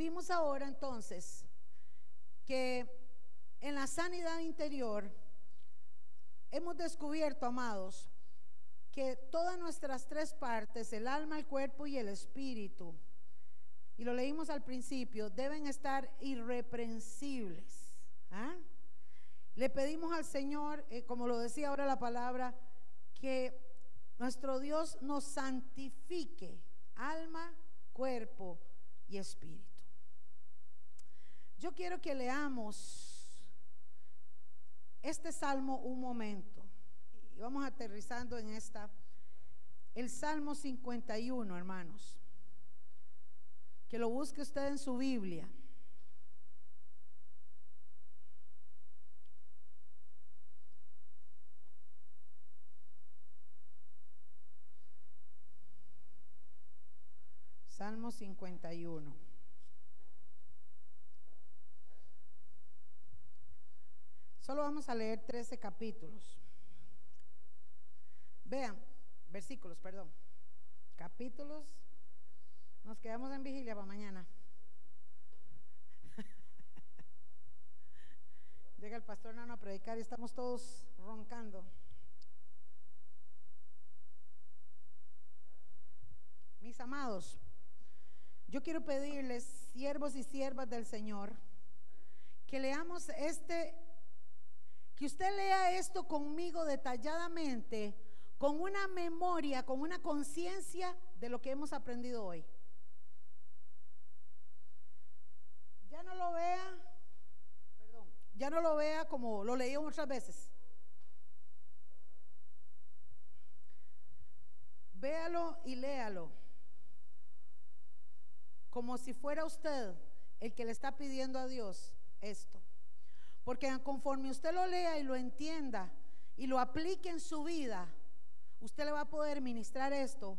vimos ahora entonces que en la sanidad interior hemos descubierto, amados, que todas nuestras tres partes, el alma, el cuerpo y el espíritu, y lo leímos al principio, deben estar irreprensibles. ¿ah? Le pedimos al Señor, eh, como lo decía ahora la palabra, que nuestro Dios nos santifique, alma, cuerpo y espíritu. Yo quiero que leamos este salmo un momento. Y vamos aterrizando en esta. El Salmo 51, hermanos. Que lo busque usted en su Biblia. Salmo 51. Solo vamos a leer 13 capítulos. Vean, versículos, perdón. Capítulos. Nos quedamos en vigilia para mañana. Llega el pastor Nano a predicar y estamos todos roncando. Mis amados, yo quiero pedirles, siervos y siervas del Señor, que leamos este, que usted lea esto conmigo detalladamente, con una memoria, con una conciencia de lo que hemos aprendido hoy. Ya no lo vea, perdón, ya no lo vea como lo leí muchas veces. Véalo y léalo como si fuera usted el que le está pidiendo a Dios esto. Porque conforme usted lo lea y lo entienda y lo aplique en su vida, usted le va a poder ministrar esto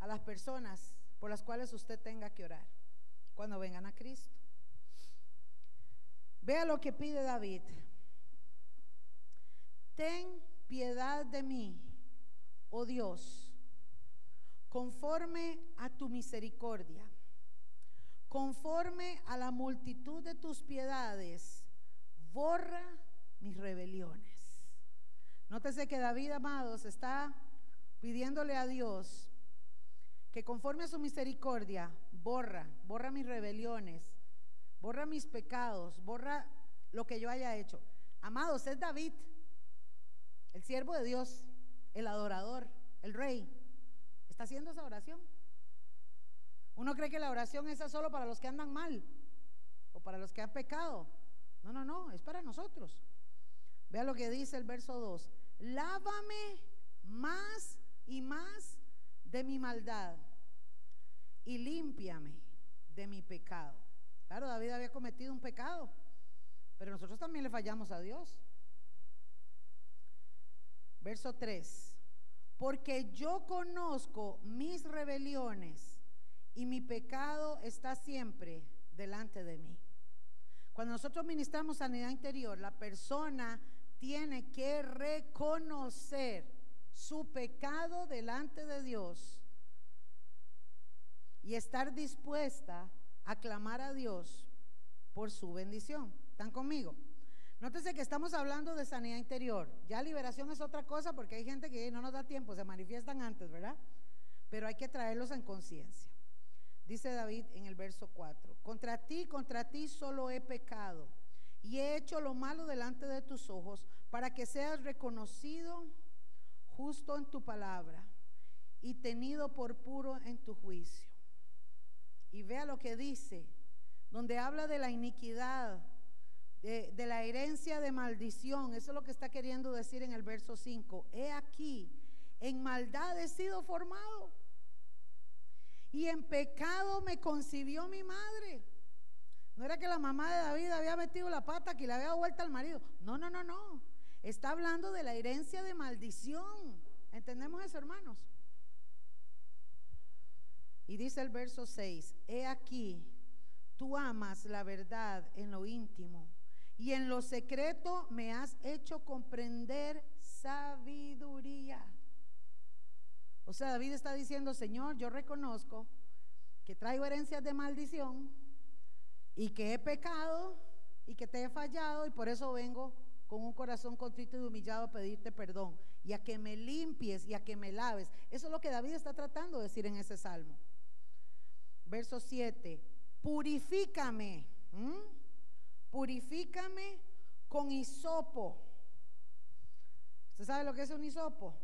a las personas por las cuales usted tenga que orar cuando vengan a Cristo. Vea lo que pide David. Ten piedad de mí, oh Dios, conforme a tu misericordia conforme a la multitud de tus piedades, borra mis rebeliones. Nótese que David, amados, está pidiéndole a Dios que conforme a su misericordia, borra, borra mis rebeliones, borra mis pecados, borra lo que yo haya hecho. Amados, es David, el siervo de Dios, el adorador, el rey. Está haciendo esa oración. Uno cree que la oración es solo para los que andan mal o para los que han pecado. No, no, no, es para nosotros. Vea lo que dice el verso 2. Lávame más y más de mi maldad y límpiame de mi pecado. Claro, David había cometido un pecado, pero nosotros también le fallamos a Dios. Verso 3. Porque yo conozco mis rebeliones y mi pecado está siempre delante de mí. Cuando nosotros ministramos sanidad interior, la persona tiene que reconocer su pecado delante de Dios y estar dispuesta a clamar a Dios por su bendición. ¿Están conmigo? Nótese que estamos hablando de sanidad interior. Ya liberación es otra cosa porque hay gente que no nos da tiempo, se manifiestan antes, ¿verdad? Pero hay que traerlos en conciencia. Dice David en el verso 4, contra ti, contra ti solo he pecado y he hecho lo malo delante de tus ojos para que seas reconocido justo en tu palabra y tenido por puro en tu juicio. Y vea lo que dice, donde habla de la iniquidad, de, la herencia de maldición. Eso es lo que está queriendo decir en el verso 5. He aquí, en maldad he sido formado y en pecado me concibió mi madre. No era que la mamá de David había metido la pata que le había vuelto al marido. No, no, no, no. Está hablando de la herencia de maldición. ¿Entendemos eso, hermanos? Y dice el verso 6, he aquí, tú amas la verdad en lo íntimo y en lo secreto me has hecho comprender sabiduría. O sea, David está diciendo, Señor, yo reconozco que traigo herencias de maldición, y que he pecado y que te he fallado y por eso vengo con un corazón contrito y humillado a pedirte perdón y a que me limpies y a que me laves. Eso es lo que David está tratando de decir en ese salmo. Verso 7, purifícame, purifícame con hisopo. ¿Usted sabe lo que es un hisopo?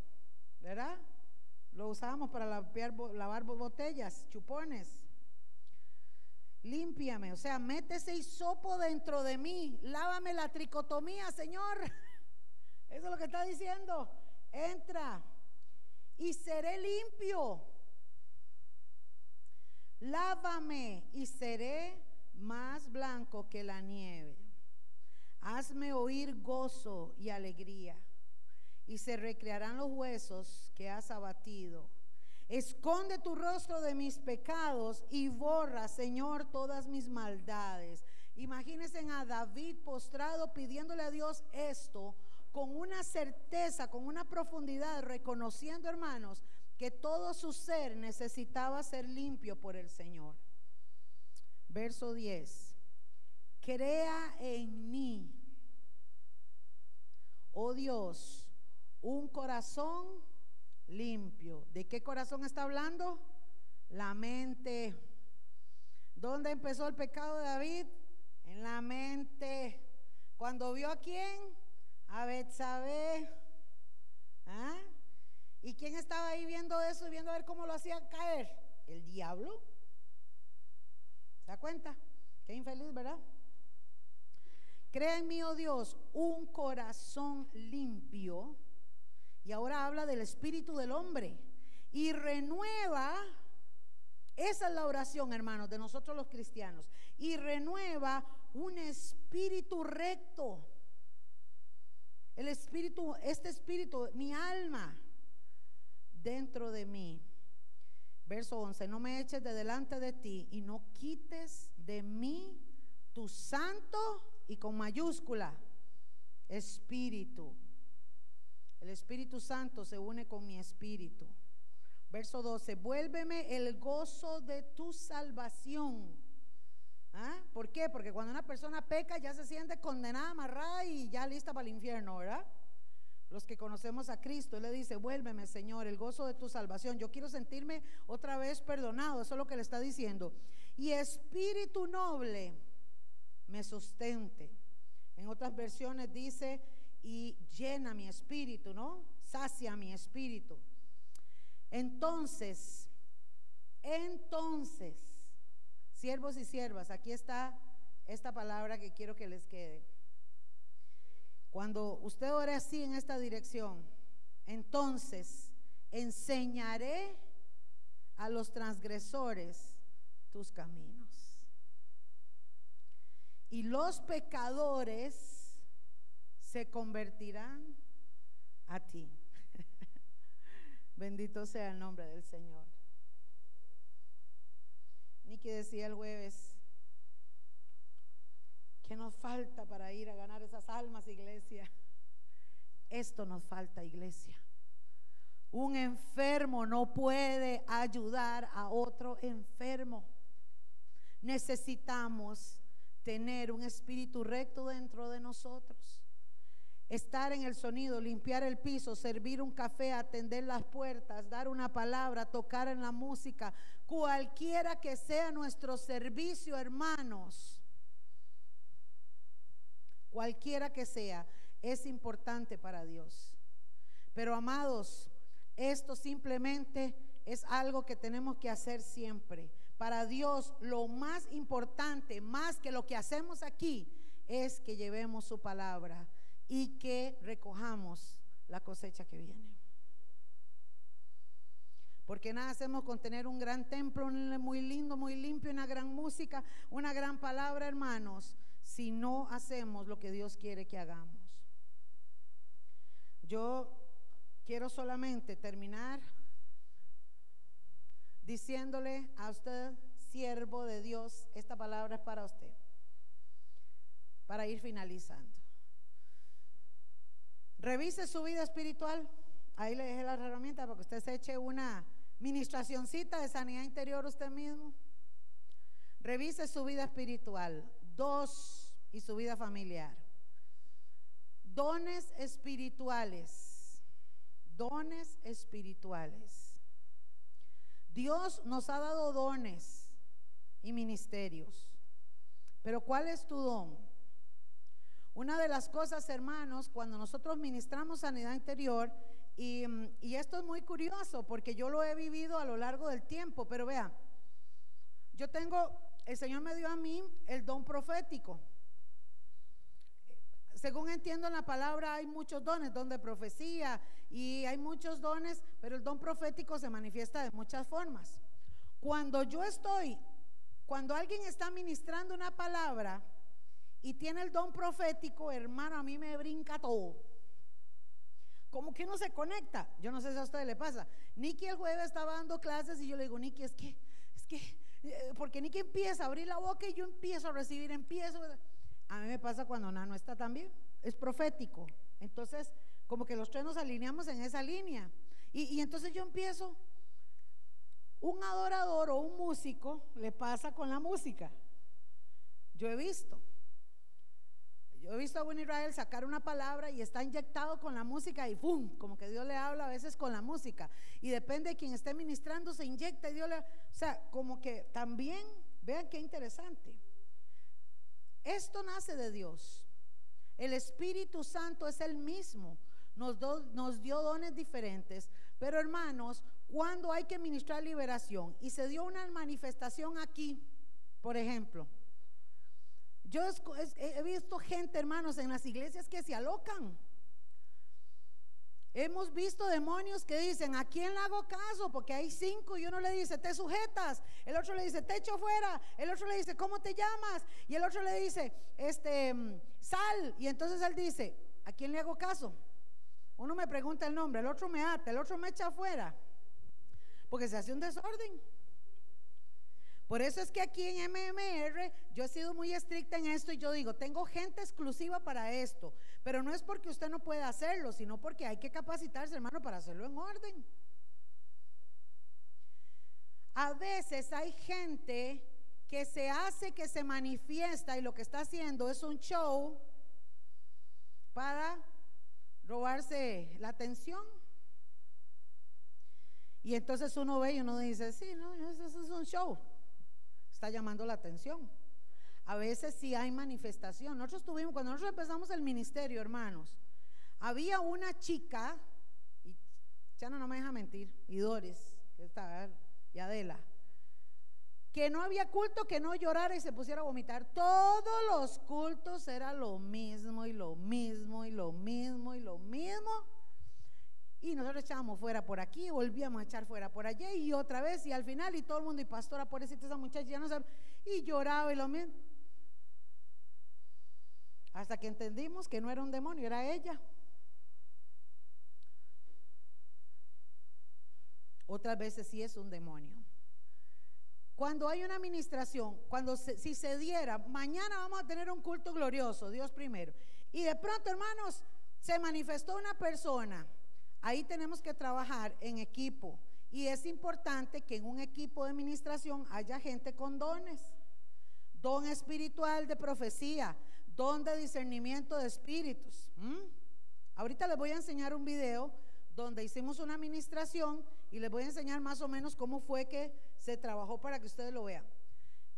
¿Verdad? Lo usábamos para lavar botellas, chupones. Límpiame, o sea, mete ese hisopo dentro de mí. Lávame la tricotomía, Señor. Eso es lo que está diciendo. Entra y seré limpio. Lávame y seré más blanco que la nieve. Hazme oír gozo y alegría, y se recrearán los huesos que has abatido. Esconde tu rostro de mis pecados y borra, Señor, todas mis maldades. Imagínense a David postrado pidiéndole a Dios esto con una certeza, con una profundidad, reconociendo, hermanos, que todo su ser necesitaba ser limpio por el Señor. Verso 10. Crea en mí, oh Dios, un corazón limpio. ¿De qué corazón está hablando? La mente. ¿Dónde empezó el pecado de David? En la mente. Cuando vio a quién? A Betsabé. ¿Ah? ¿Y quién estaba ahí viendo eso y viendo a ver cómo lo hacía caer? El diablo. ¿Se da cuenta? Qué infeliz, ¿verdad? Crea en mí, oh Dios, un corazón limpio y ahora habla del espíritu del hombre. Y renueva, esa es la oración, hermanos, de nosotros los cristianos. Y renueva un espíritu recto. El espíritu, este espíritu, mi alma, dentro de mí. Verso 11, no me eches de delante de ti y no quites de mí tu santo y con mayúscula, espíritu. El Espíritu Santo se une con mi espíritu. Verso 12, vuélveme el gozo de tu salvación. ¿Ah? ¿Por qué? Porque cuando una persona peca ya se siente condenada, amarrada y ya lista para el infierno, ¿verdad? Los que conocemos a Cristo, Él le dice, vuélveme Señor, el gozo de tu salvación. Yo quiero sentirme otra vez perdonado, eso es lo que le está diciendo. Y espíritu noble me sustente. En otras versiones dice, y llena mi espíritu, ¿no? Sacia mi espíritu. Entonces, entonces, siervos y siervas, aquí está esta palabra que quiero que les quede. Cuando usted ore así en esta dirección, entonces enseñaré a los transgresores tus caminos. Y los pecadores se convertirán a ti. Bendito sea el nombre del Señor. Niki decía el jueves, que nos falta para ir a ganar esas almas, iglesia? Esto nos falta, iglesia. Un enfermo no puede ayudar a otro enfermo. Necesitamos tener un espíritu recto dentro de nosotros estar en el sonido, limpiar el piso, servir un café, atender las puertas, dar una palabra, tocar en la música, cualquiera que sea nuestro servicio, hermanos, cualquiera que sea, es importante para Dios. Pero amados, esto simplemente es algo que tenemos que hacer siempre. Para Dios lo más importante, más que lo que hacemos aquí, es que llevemos su palabra y que recojamos la cosecha que viene. Porque nada hacemos con tener un gran templo muy lindo, muy limpio, una gran música, una gran palabra, hermanos, si no hacemos lo que Dios quiere que hagamos. Yo quiero solamente terminar diciéndole a usted, siervo de Dios, esta palabra es para usted, para ir finalizando. Revise su vida espiritual. Ahí le dejé las herramientas para que usted se eche una ministracioncita de sanidad interior usted mismo. Revise su vida espiritual. Dos, y su vida familiar. Dones espirituales. Dones espirituales. Dios nos ha dado dones y ministerios. Pero ¿cuál es tu don? Una de las cosas, hermanos, cuando nosotros ministramos sanidad interior, y, esto es muy curioso porque yo lo he vivido a lo largo del tiempo, pero vean, yo tengo, el Señor me dio a mí el don profético. Según entiendo en la palabra, hay muchos dones, don de profecía y hay muchos dones, pero el don profético se manifiesta de muchas formas. Cuando yo estoy, cuando alguien está ministrando una palabra y tiene el don profético, hermano, a mí me brinca todo. Como que no se conecta. Yo no sé si a usted le pasa. Nicky el jueves estaba dando clases y yo le digo, Nicky, es que, es que eh, porque ni que empieza a abrir la boca y yo empiezo a recibir, empiezo. A mí me pasa cuando Nano está también, es profético. Entonces, como que los tres nos alineamos en esa línea. Y, y entonces yo empiezo, un adorador o un músico le pasa con la música. Yo he visto. Yo he visto a Winnie Israel sacar una palabra y está inyectado con la música y ¡pum! Como que Dios le habla a veces con la música. Y depende de quien esté ministrando, se inyecta y Dios le... O sea, como que también, vean qué interesante. Esto nace de Dios. El Espíritu Santo es el mismo. Nos, nos dio dones diferentes. Pero hermanos, cuando hay que ministrar liberación y se dio una manifestación aquí, por ejemplo, yo he visto gente, hermanos, en las iglesias que se alocan. Hemos visto demonios que dicen, ¿a quién le hago caso? Porque hay cinco y uno le dice, te sujetas. El otro le dice, te echo fuera. El otro le dice, ¿cómo te llamas? Y el otro le dice, este, sal. Y entonces él dice, ¿a quién le hago caso? Uno me pregunta el nombre, el otro me ata, el otro me echa afuera. Porque se hace un desorden. Por eso es que aquí en MMR yo he sido muy estricta en esto y yo digo, tengo gente exclusiva para esto, pero no es porque usted no pueda hacerlo, sino porque hay que capacitarse, hermano, para hacerlo en orden. A veces hay gente que se hace, que se manifiesta y lo que está haciendo es un show para robarse la atención. Y entonces uno ve y uno dice, sí, no, eso es un show llamando la atención. A veces sí hay manifestación. Nosotros tuvimos, cuando nosotros empezamos el ministerio, hermanos, había una chica, y Chano no me deja mentir, y Doris, que está, y Adela, que no había culto que no llorara y se pusiera a vomitar. Todos los cultos era lo mismo y lo mismo y lo mismo y lo mismo. Y nosotros echábamos fuera por aquí, volvíamos a echar fuera por allá y otra vez y al final y todo el mundo y pastora, pobrecita esa muchacha, no sabe, y lloraba y lo mismo. Hasta que entendimos que no era un demonio, era ella. Otras veces sí es un demonio. Cuando hay una administración, cuando si se diera, mañana vamos a tener un culto glorioso, Dios primero. Y de pronto, hermanos, se manifestó una persona Ahí tenemos que trabajar en equipo. Y es importante que en un equipo de administración haya gente con dones. Don espiritual de profecía, don de discernimiento de espíritus. Ahorita les voy a enseñar un video donde hicimos una administración y les voy a enseñar más o menos cómo fue que se trabajó para que ustedes lo vean.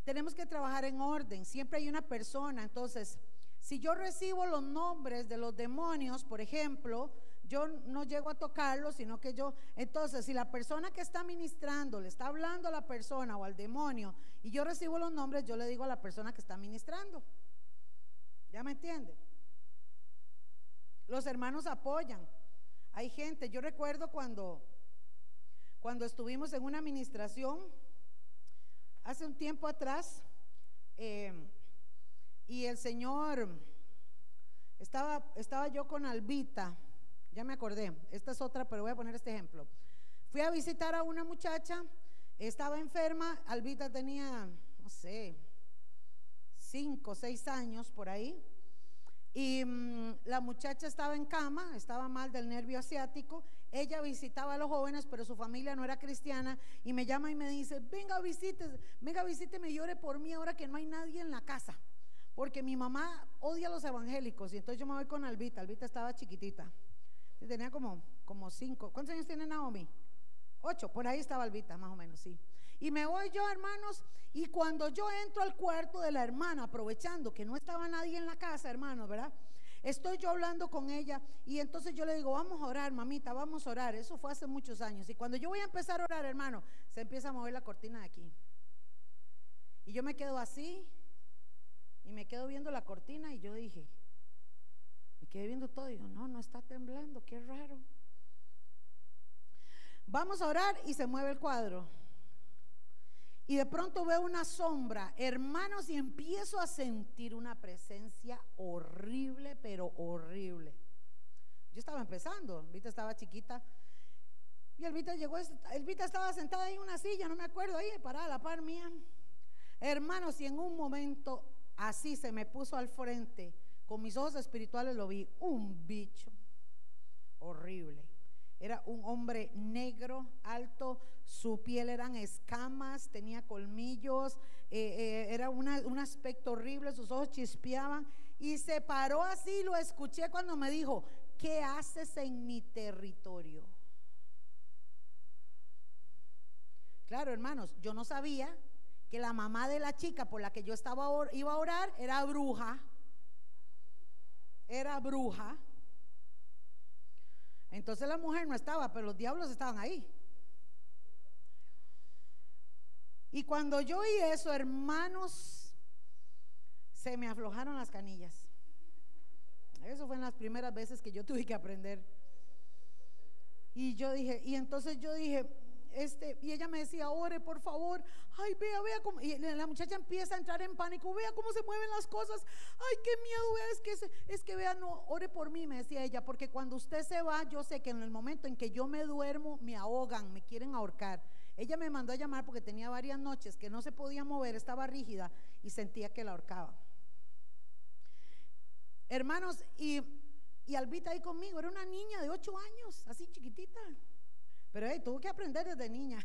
Tenemos que trabajar en orden, siempre hay una persona, entonces, si yo recibo los nombres de los demonios, por ejemplo, yo no llego a tocarlo, sino que yo, entonces, si la persona que está ministrando le está hablando a la persona o al demonio y yo recibo los nombres, yo le digo a la persona que está ministrando. ¿Ya me entiende? Los hermanos apoyan. Hay gente, yo recuerdo cuando, cuando estuvimos en una administración, hace un tiempo atrás, eh, y el Señor, estaba, estaba yo con Albita ya me acordé, esta es otra, pero voy a poner este ejemplo. Fui a visitar a una muchacha, estaba enferma, Albita tenía, no sé, cinco, seis años por ahí, y mm, la muchacha estaba en cama, estaba mal del nervio asiático, ella visitaba a los jóvenes, pero su familia no era cristiana, y me llama y me dice, venga, visite, venga, visíteme llore por mí ahora que no hay nadie en la casa, porque mi mamá odia a los evangélicos, y entonces yo me voy con Albita, Albita estaba chiquitita, tenía como, como cinco, ¿cuántos años tiene Naomi? Ocho, por ahí estaba Albita, más o menos, sí. Y me voy yo, hermanos, y cuando yo entro al cuarto de la hermana, aprovechando que no estaba nadie en la casa, hermanos, ¿verdad? Estoy yo hablando con ella y entonces yo le digo, vamos a orar, mamita, vamos a orar. Eso fue hace muchos años. Y cuando yo voy a empezar a orar, hermano, se empieza a mover la cortina de aquí. Y yo me quedo así y me quedo viendo la cortina y yo dije, me quedé viendo todo y digo, no, no está temblando, qué raro. Vamos a orar y se mueve el cuadro. Y de pronto veo una sombra, hermanos, y empiezo a sentir una presencia horrible, pero horrible. Yo estaba empezando, Elvita estaba chiquita. Y Elvita llegó, Elvita estaba sentada en una silla, no me acuerdo, ahí parada a la par mía. Hermanos, y en un momento así se me puso al frente, con mis ojos espirituales lo vi, un bicho horrible. Era un hombre negro, alto, su piel eran escamas, tenía colmillos, eh, eh, era un aspecto horrible, sus ojos chispeaban y se paró así, lo escuché cuando me dijo, ¿qué haces en mi territorio? Claro, hermanos, yo no sabía que la mamá de la chica por la que yo estaba iba a orar era bruja. Era bruja. Entonces la mujer no estaba, pero los diablos estaban ahí. Y cuando yo oí eso, hermanos, se me aflojaron las canillas. Eso fue en las primeras veces que yo tuve que aprender. Y yo dije, y entonces yo dije, este, y ella me decía, ore por favor, ay, vea, vea cómo, y la muchacha empieza a entrar en pánico, vea cómo se mueven las cosas, ay, qué miedo, vea, es que, es que vea, no, ore por mí, me decía ella, porque cuando usted se va, yo sé que en el momento en que yo me duermo, me ahogan, me quieren ahorcar. Ella me mandó a llamar porque tenía varias noches que no se podía mover, estaba rígida y sentía que la ahorcaba. Hermanos, y, y Albita ahí conmigo, era una niña de ocho años, así chiquitita. Pero hey, tuvo que aprender desde niña.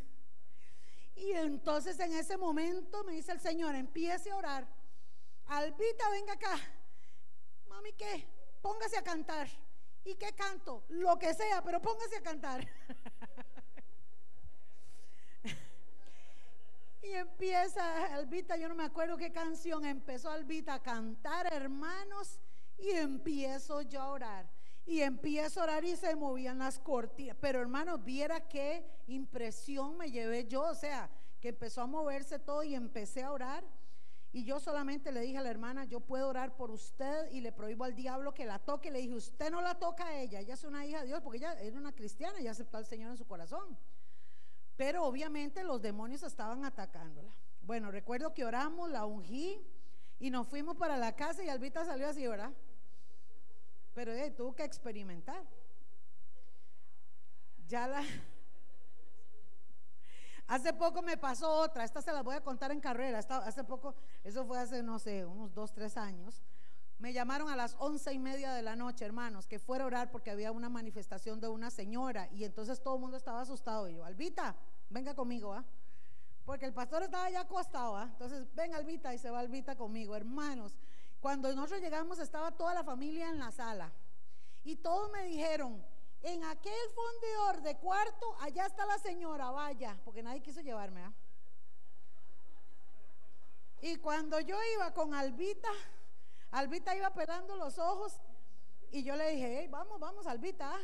Y entonces en ese momento me dice el Señor, empiece a orar. Albita, venga acá. Mami, ¿qué? Póngase a cantar. ¿Y qué canto? Lo que sea, pero póngase a cantar. y empieza Albita, yo no me acuerdo qué canción, empezó Albita a cantar, hermanos, y empiezo yo a orar. Y empiezo a orar y se movían las cortinas. Pero hermanos, viera qué impresión me llevé yo. O sea, que empezó a moverse todo y empecé a orar. Y yo solamente le dije a la hermana, yo puedo orar por usted y le prohíbo al diablo que la toque. Le dije, usted no la toca a ella, ella es una hija de Dios, porque ella era una cristiana y aceptó al Señor en su corazón. Pero obviamente los demonios estaban atacándola. Bueno, recuerdo que oramos, la ungí y nos fuimos para la casa y Albita salió así, ¿verdad? Pero eh, tuvo que experimentar. Ya la... Hace poco me pasó otra, esta se la voy a contar en carrera. hace poco, eso fue hace, no sé, unos dos, tres años. Me llamaron a las once y media de la noche, hermanos, que fuera a orar porque había una manifestación de una señora. Y entonces todo el mundo estaba asustado. Y yo, Albita, venga conmigo, ¿ah? Porque el pastor estaba ya acostado, ¿ah? Entonces, ven Albita y se va Albita conmigo, hermanos. Cuando nosotros llegamos estaba toda la familia en la sala y todos me dijeron, en aquel fundidor de cuarto, allá está la señora, vaya, porque nadie quiso llevarme. ¿ah? Y cuando yo iba con Albita, Albita iba pelando los ojos y yo le dije, vamos, vamos, Albita. ¿ah?".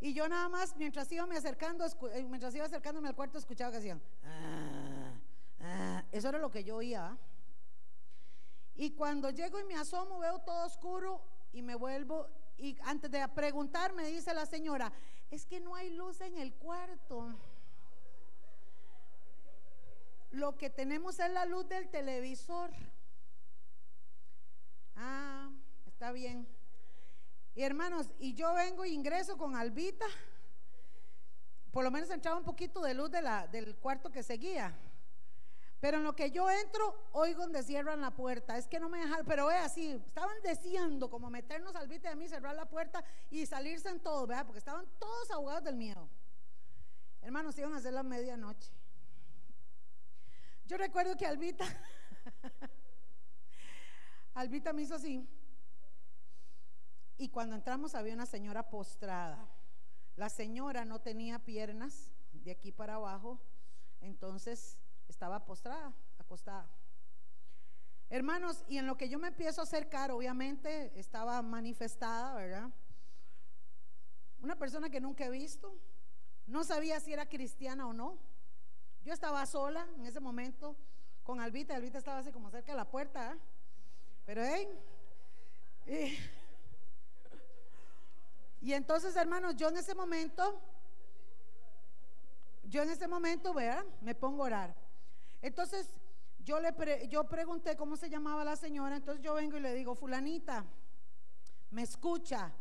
Y yo nada más, mientras iba me acercando, eh, mientras iba acercándome al cuarto, escuchaba que hacían, ah, ah". eso era lo que yo oía. Y cuando llego y me asomo, veo todo oscuro y me vuelvo. Y antes de preguntar, me dice la señora: Es que no hay luz en el cuarto. Lo que tenemos es la luz del televisor. Ah, está bien. Y hermanos, y yo vengo e ingreso con Albita. Por lo menos entraba un poquito de luz de la, del cuarto que seguía. Pero en lo que yo entro, oigo donde cierran la puerta. Es que no me dejaron, pero es así, estaban deseando como meternos al vite de mí, cerrar la puerta y salirse en todo, ¿verdad? Porque estaban todos ahogados del miedo. Hermanos, iban a hacer la medianoche. Yo recuerdo que Albita, Albita me hizo así. Y cuando entramos había una señora postrada. La señora no tenía piernas de aquí para abajo, entonces estaba postrada, acostada. Hermanos, y en lo que yo me empiezo a acercar, obviamente estaba manifestada, ¿verdad? Una persona que nunca he visto, no sabía si era cristiana o no. Yo estaba sola en ese momento con Albita, Albita estaba así como cerca de la puerta, ¿eh? pero hey, y, entonces hermanos, yo en ese momento yo en ese momento, vea, me pongo a orar. Entonces, yo le yo pregunté cómo se llamaba la señora, entonces yo vengo y le digo, fulanita, me escucha,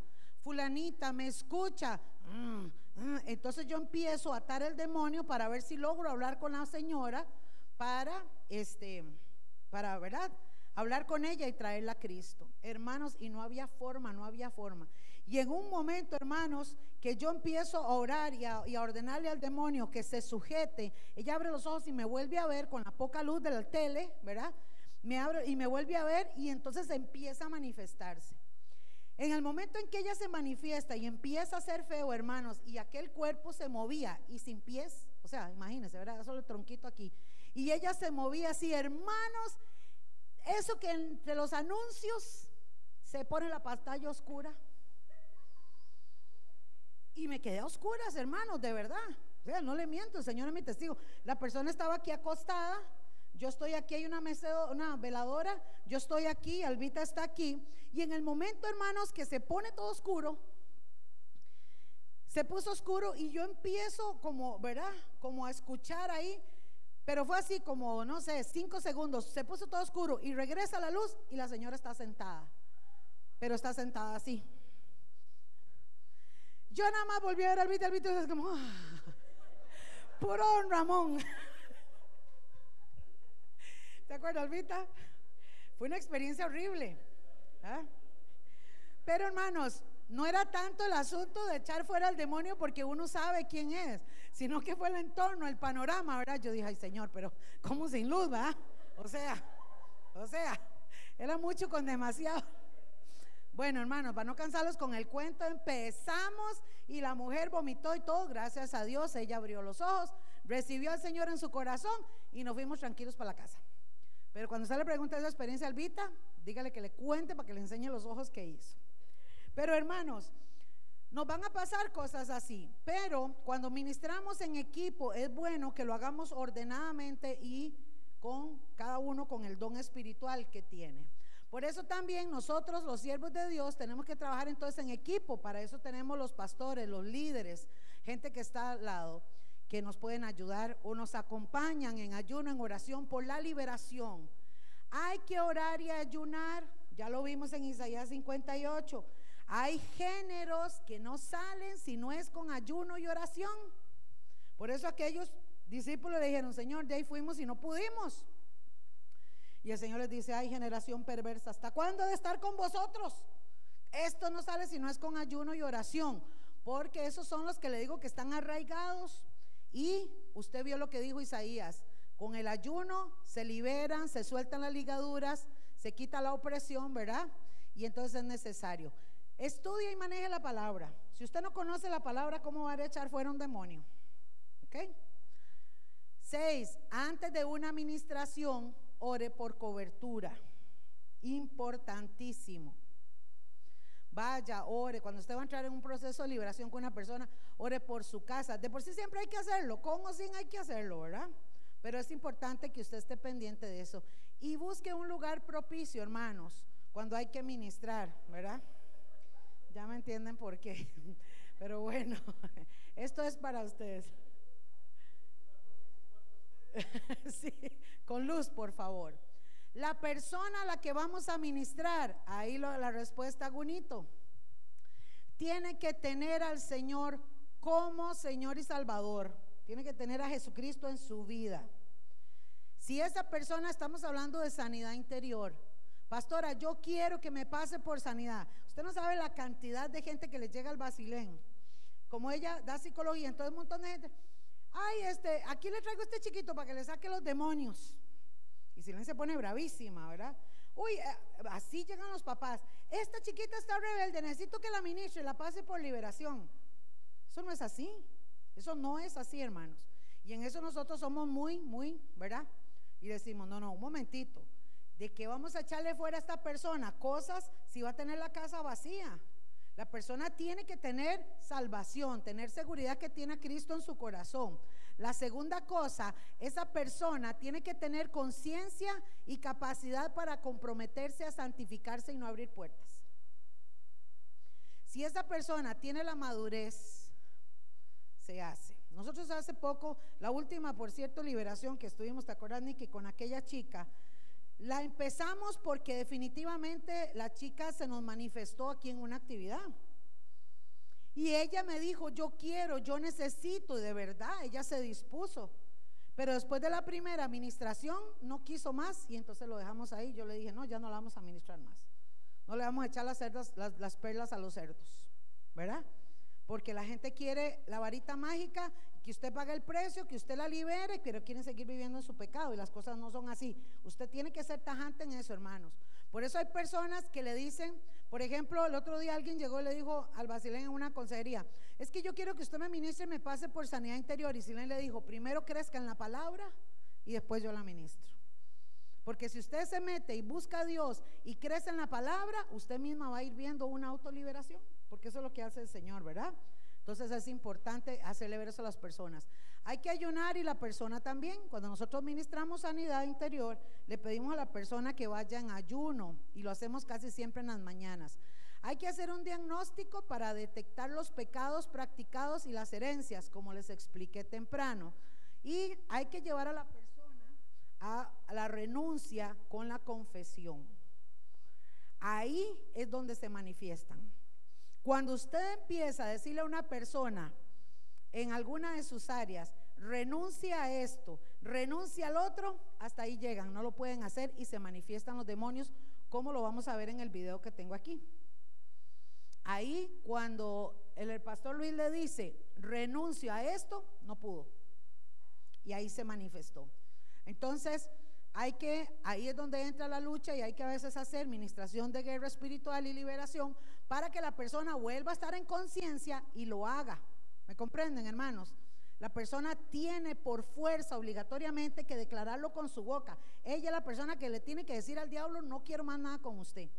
fulanita, me escucha. Mm, mm. Entonces yo empiezo a atar el demonio para ver si logro hablar con la señora para, este, para, ¿verdad? Hablar con ella y traerla a Cristo. Hermanos, y no había forma, no había forma. Y en un momento, hermanos, que yo empiezo a orar y a, ordenarle al demonio que se sujete, ella abre los ojos y me vuelve a ver con la poca luz de la tele, ¿verdad? Me abre y me vuelve a ver y entonces empieza a manifestarse. En el momento en que ella se manifiesta y empieza a ser feo, hermanos, y aquel cuerpo se movía y sin pies, o sea, imagínense, ¿verdad? Solo el tronquito aquí. Y ella se movía así, hermanos, eso que entre los anuncios se pone la pantalla oscura. Y me quedé a oscuras, hermanos, de verdad. O sea, no le miento, el Señor es mi testigo. La persona estaba aquí acostada, yo estoy aquí, hay una, una veladora, yo estoy aquí, Albita está aquí. Y en el momento, hermanos, que se pone todo oscuro, se puso oscuro y yo empiezo como, ¿verdad? Como a escuchar ahí. Pero fue así como, no sé, cinco segundos. Se puso todo oscuro y regresa la luz y la señora está sentada. Pero está sentada así. Yo nada más volví a ver al Vito, al Vito es como, ah, puro Ramón. ¿Te acuerdas, Albita? Fue una experiencia horrible. ¿ah? Pero hermanos, no era tanto el asunto de echar fuera al demonio porque uno sabe quién es, sino que fue el entorno, el panorama, ¿verdad? Yo dije, ay Señor, pero ¿cómo sin luz, va? O sea, o sea, era mucho con demasiado. Bueno, hermanos, para no cansarlos con el cuento, empezamos y la mujer vomitó y todo. Gracias a Dios, ella abrió los ojos, recibió al Señor en su corazón y nos fuimos tranquilos para la casa. Pero cuando usted le pregunta esa experiencia Albita, dígale que le cuente para que le enseñe los ojos que hizo. Pero hermanos, nos van a pasar cosas así, pero cuando ministramos en equipo es bueno que lo hagamos ordenadamente y con cada uno con el don espiritual que tiene. Por eso también nosotros, los siervos de Dios, tenemos que trabajar entonces en equipo. Para eso tenemos los pastores, los líderes, gente que está al lado, que nos pueden ayudar o nos acompañan en ayuno, en oración por la liberación. Hay que orar y ayunar. Ya lo vimos en Isaías 58. Hay géneros que no salen si no es con ayuno y oración. Por eso aquellos discípulos le dijeron, Señor, de ahí fuimos y no pudimos. Y el Señor les dice, ay generación perversa, ¿hasta cuándo de estar con vosotros? Esto no sale si no es con ayuno y oración, porque esos son los que le digo que están arraigados. Y usted vio lo que dijo Isaías, con el ayuno se liberan, se sueltan las ligaduras, se quita la opresión, ¿verdad? Y entonces es necesario. Estudia y maneje la palabra. Si usted no conoce la palabra, ¿cómo va a echar fuera un demonio? ¿Ok? Seis, antes de una administración, ore por cobertura. Importantísimo. Vaya, ore. Cuando usted va a entrar en un proceso de liberación con una persona, ore por su casa. De por sí siempre hay que hacerlo. Con o sin hay que hacerlo, ¿verdad? Pero es importante que usted esté pendiente de eso. Y busque un lugar propicio, hermanos, cuando hay que ministrar, ¿verdad? Ya me entienden por qué. Pero bueno, esto es para ustedes. sí, con luz, por favor. La persona a la que vamos a ministrar, ahí la respuesta, Gunito, tiene que tener al Señor como Señor y Salvador. Tiene que tener a Jesucristo en su vida. Si esa persona, estamos hablando de sanidad interior, pastora, yo quiero que me pase por sanidad. Usted no sabe la cantidad de gente que le llega al basilén. Como ella da psicología, entonces un montón de gente, ay, este, aquí le traigo a este chiquito para que le saque los demonios. Y si se pone bravísima, ¿verdad? Uy, eh, así llegan los papás. Esta chiquita está rebelde, necesito que la ministre, la pase por liberación. Eso no es así. Eso no es así, hermanos. Y en eso nosotros somos muy, muy, ¿verdad? Y decimos, no, no, un momentito. ¿De qué vamos a echarle fuera a esta persona? Cosas si va a tener la casa vacía. La persona tiene que tener salvación, tener seguridad que tiene a Cristo en su corazón. La segunda cosa, esa persona tiene que tener conciencia y capacidad para comprometerse a santificarse y no abrir puertas. Si esa persona tiene la madurez, se hace. Nosotros hace poco, la última, por cierto, liberación que estuvimos, ¿te acuerdas, Nicky? Con aquella chica, la empezamos porque definitivamente la chica se nos manifestó aquí en una actividad. Y ella me dijo, yo quiero, yo necesito, de verdad, ella se dispuso. Pero después de la primera administración no quiso más y entonces lo dejamos ahí. Yo le dije, no, ya no la vamos a administrar más. No le vamos a echar las, cerdas, las, las perlas a los cerdos, ¿verdad? Porque la gente quiere la varita mágica, que usted pague el precio, que usted la libere, pero quieren seguir viviendo en su pecado y las cosas no son así. Usted tiene que ser tajante en eso, hermanos. Por eso hay personas que le dicen, por ejemplo, el otro día alguien llegó y le dijo al Basilén en una consejería, es que yo quiero que usted me ministre y me pase por sanidad interior. Y Silén le dijo, primero crezca en la palabra y después yo la ministro. Porque si usted se mete y busca a Dios y crece en la palabra, usted misma va a ir viendo una autoliberación porque eso es lo que hace el Señor, ¿verdad? Entonces es importante hacerle ver eso a las personas. Hay que ayunar y la persona también. Cuando nosotros ministramos sanidad interior, le pedimos a la persona que vaya en ayuno y lo hacemos casi siempre en las mañanas. Hay que hacer un diagnóstico para detectar los pecados practicados y las herencias, como les expliqué temprano. Y hay que llevar a la persona a la renuncia con la confesión. Ahí es donde se manifiestan. Cuando usted empieza a decirle a una persona en alguna de sus áreas, renuncia a esto, renuncia al otro, hasta ahí llegan, no lo pueden hacer y se manifiestan los demonios, como lo vamos a ver en el video que tengo aquí. Ahí cuando el, pastor Luis le dice, renuncio a esto, no pudo. Y ahí se manifestó. Entonces, hay que, ahí es donde entra la lucha y hay que a veces hacer ministración de guerra espiritual y liberación para que la persona vuelva a estar en conciencia y lo haga. ¿Me comprenden, hermanos? La persona tiene por fuerza obligatoriamente que declararlo con su boca. Ella es la persona que le tiene que decir al diablo, no quiero más nada con usted.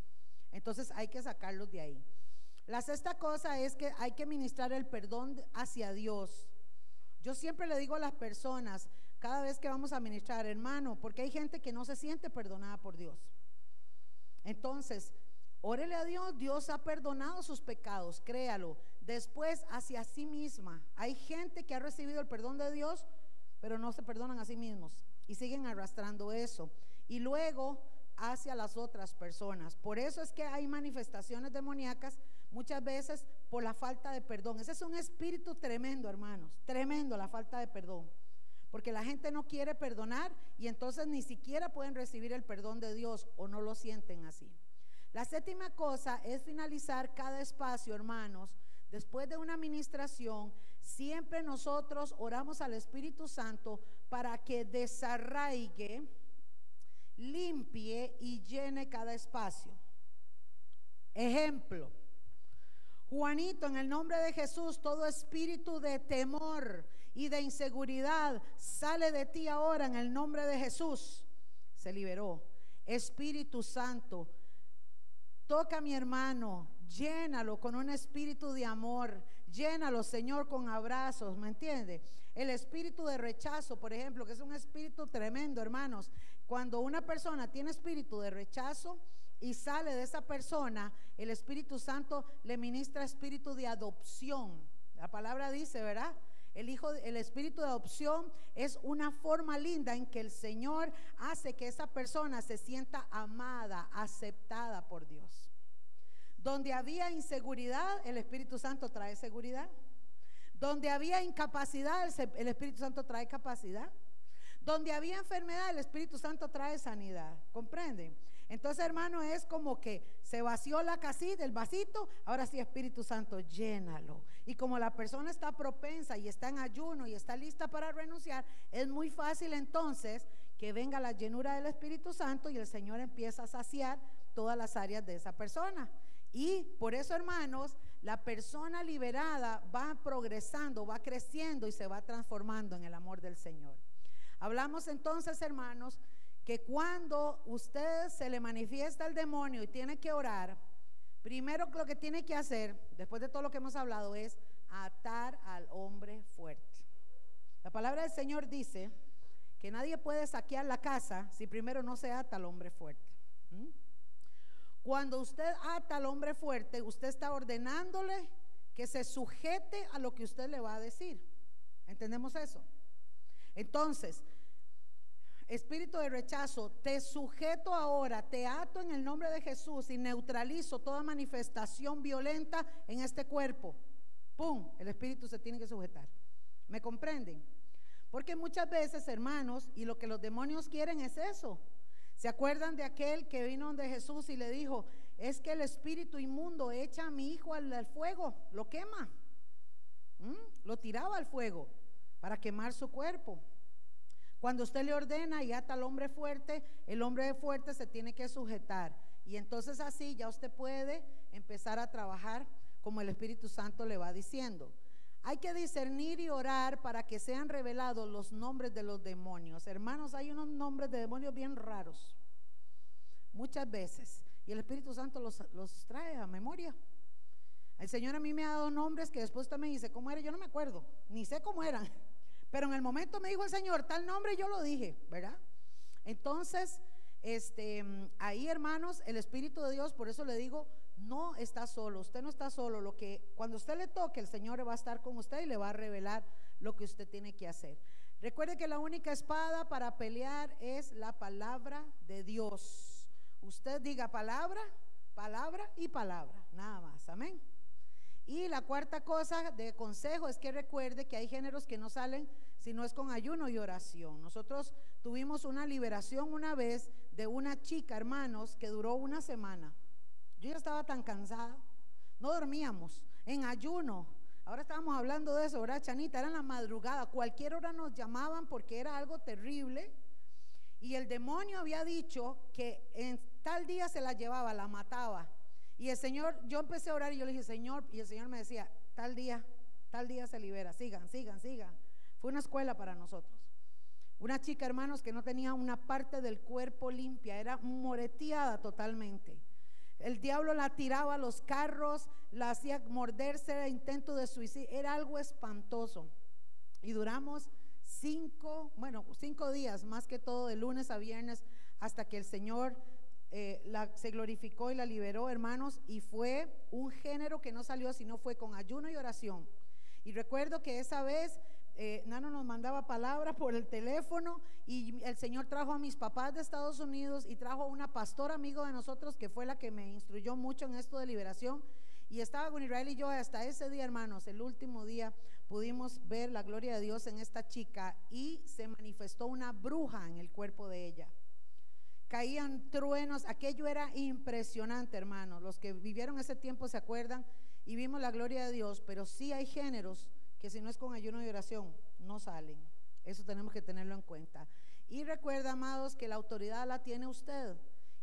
Entonces hay que sacarlos de ahí. La sexta cosa es que hay que ministrar el perdón hacia Dios. Yo siempre le digo a las personas, cada vez que vamos a ministrar, hermano, porque hay gente que no se siente perdonada por Dios. Entonces, órele a Dios, Dios ha perdonado sus pecados, créalo. Después, hacia sí misma. Hay gente que ha recibido el perdón de Dios, pero no se perdonan a sí mismos y siguen arrastrando eso. Y luego hacia las otras personas. Por eso es que hay manifestaciones demoníacas muchas veces por la falta de perdón. Ese es un espíritu tremendo, hermanos, tremendo la falta de perdón porque la gente no quiere perdonar y entonces ni siquiera pueden recibir el perdón de Dios o no lo sienten así. La séptima cosa es finalizar cada espacio, hermanos. Después de una administración, siempre nosotros oramos al Espíritu Santo para que desarraigue, limpie y llene cada espacio. Ejemplo, Juanito, en el nombre de Jesús, todo espíritu de temor, y de inseguridad sale de ti ahora en el nombre de Jesús. Se liberó. Espíritu Santo, toca a mi hermano, llénalo con un espíritu de amor, llénalo, Señor, con abrazos, ¿me entiende? El espíritu de rechazo, por ejemplo, que es un espíritu tremendo, hermanos. Cuando una persona tiene espíritu de rechazo y sale de esa persona, el Espíritu Santo le ministra espíritu de adopción. La palabra dice, ¿verdad? El hijo, el espíritu de adopción es una forma linda en que el Señor hace que esa persona se sienta amada, aceptada por Dios. Donde había inseguridad, el Espíritu Santo trae seguridad. Donde había incapacidad, el Espíritu Santo trae capacidad. Donde había enfermedad, el Espíritu Santo trae sanidad. ¿Comprenden? Entonces, hermano, es como que se vació la casita, el vasito, ahora sí, Espíritu Santo, llénalo. Y como la persona está propensa y está en ayuno y está lista para renunciar, es muy fácil entonces que venga la llenura del Espíritu Santo y el Señor empieza a saciar todas las áreas de esa persona. Y por eso, hermanos, la persona liberada va progresando, va creciendo y se va transformando en el amor del Señor. Hablamos entonces, hermanos, que cuando usted se le manifiesta el demonio y tiene que orar, primero lo que tiene que hacer, después de todo lo que hemos hablado, es atar al hombre fuerte. La palabra del Señor dice que nadie puede saquear la casa si primero no se ata al hombre fuerte. Cuando usted ata al hombre fuerte, usted está ordenándole que se sujete a lo que usted le va a decir. ¿Entendemos eso? Entonces, espíritu de rechazo, te sujeto ahora, te ato en el nombre de Jesús y neutralizo toda manifestación violenta en este cuerpo. ¡Pum! El espíritu se tiene que sujetar. ¿Me comprenden? Porque muchas veces, hermanos, y lo que los demonios quieren es eso, ¿Se acuerdan de aquel que vino donde Jesús y le dijo, es que el espíritu inmundo echa a mi hijo al, fuego, lo quema? ¿Mm? Lo tiraba al fuego para quemar su cuerpo. Cuando usted le ordena y ata al hombre fuerte, el hombre fuerte se tiene que sujetar. Y entonces así ya usted puede empezar a trabajar como el Espíritu Santo le va diciendo. Hay que discernir y orar para que sean revelados los nombres de los demonios. Hermanos, hay unos nombres de demonios bien raros. Muchas veces. Y el Espíritu Santo los, trae a memoria. El Señor a mí me ha dado nombres que después usted me dice, ¿cómo era? Yo no me acuerdo, ni sé cómo eran. Pero en el momento me dijo el Señor, tal nombre yo lo dije, ¿verdad? Entonces, este, ahí hermanos, el Espíritu de Dios, por eso le digo, no está solo, usted no está solo, lo que cuando usted le toque, el Señor va a estar con usted y le va a revelar lo que usted tiene que hacer. Recuerde que la única espada para pelear es la palabra de Dios. Usted diga palabra, palabra y palabra, nada más, amén. Y la cuarta cosa de consejo es que recuerde que hay géneros que no salen si no es con ayuno y oración. Nosotros tuvimos una liberación una vez de una chica, hermanos, que duró una semana. Yo ya estaba tan cansada. No dormíamos, en ayuno. Ahora estábamos hablando de eso, ¿verdad, Chanita? Era en la madrugada. Cualquier hora nos llamaban porque era algo terrible. Y el demonio había dicho que en tal día se la llevaba, la mataba. Y el Señor, yo empecé a orar y yo le dije, Señor, y el Señor me decía, tal día, tal día se libera, sigan, sigan, sigan. Fue una escuela para nosotros. Una chica, hermanos, que no tenía una parte del cuerpo limpia, era moreteada totalmente. El diablo la tiraba a los carros, la hacía morderse, era intento de suicidio, era algo espantoso. Y duramos cinco, bueno, cinco días, más que todo, de lunes a viernes, hasta que el Señor eh, la, se glorificó y la liberó, hermanos, y fue un género que no salió, sino fue con ayuno y oración. Y recuerdo que esa vez eh, Nano nos mandaba palabras por el teléfono y el Señor trajo a mis papás de Estados Unidos y trajo a una pastora amigo de nosotros que fue la que me instruyó mucho en esto de liberación. Y estaba con Israel y yo hasta ese día, hermanos, el último día, pudimos ver la gloria de Dios en esta chica y se manifestó una bruja en el cuerpo de ella. Caían truenos, aquello era impresionante, hermanos. Los que vivieron ese tiempo se acuerdan y vimos la gloria de Dios, pero sí hay géneros que si no es con ayuno y oración, no salen. Eso tenemos que tenerlo en cuenta. Y recuerda, amados, que la autoridad la tiene usted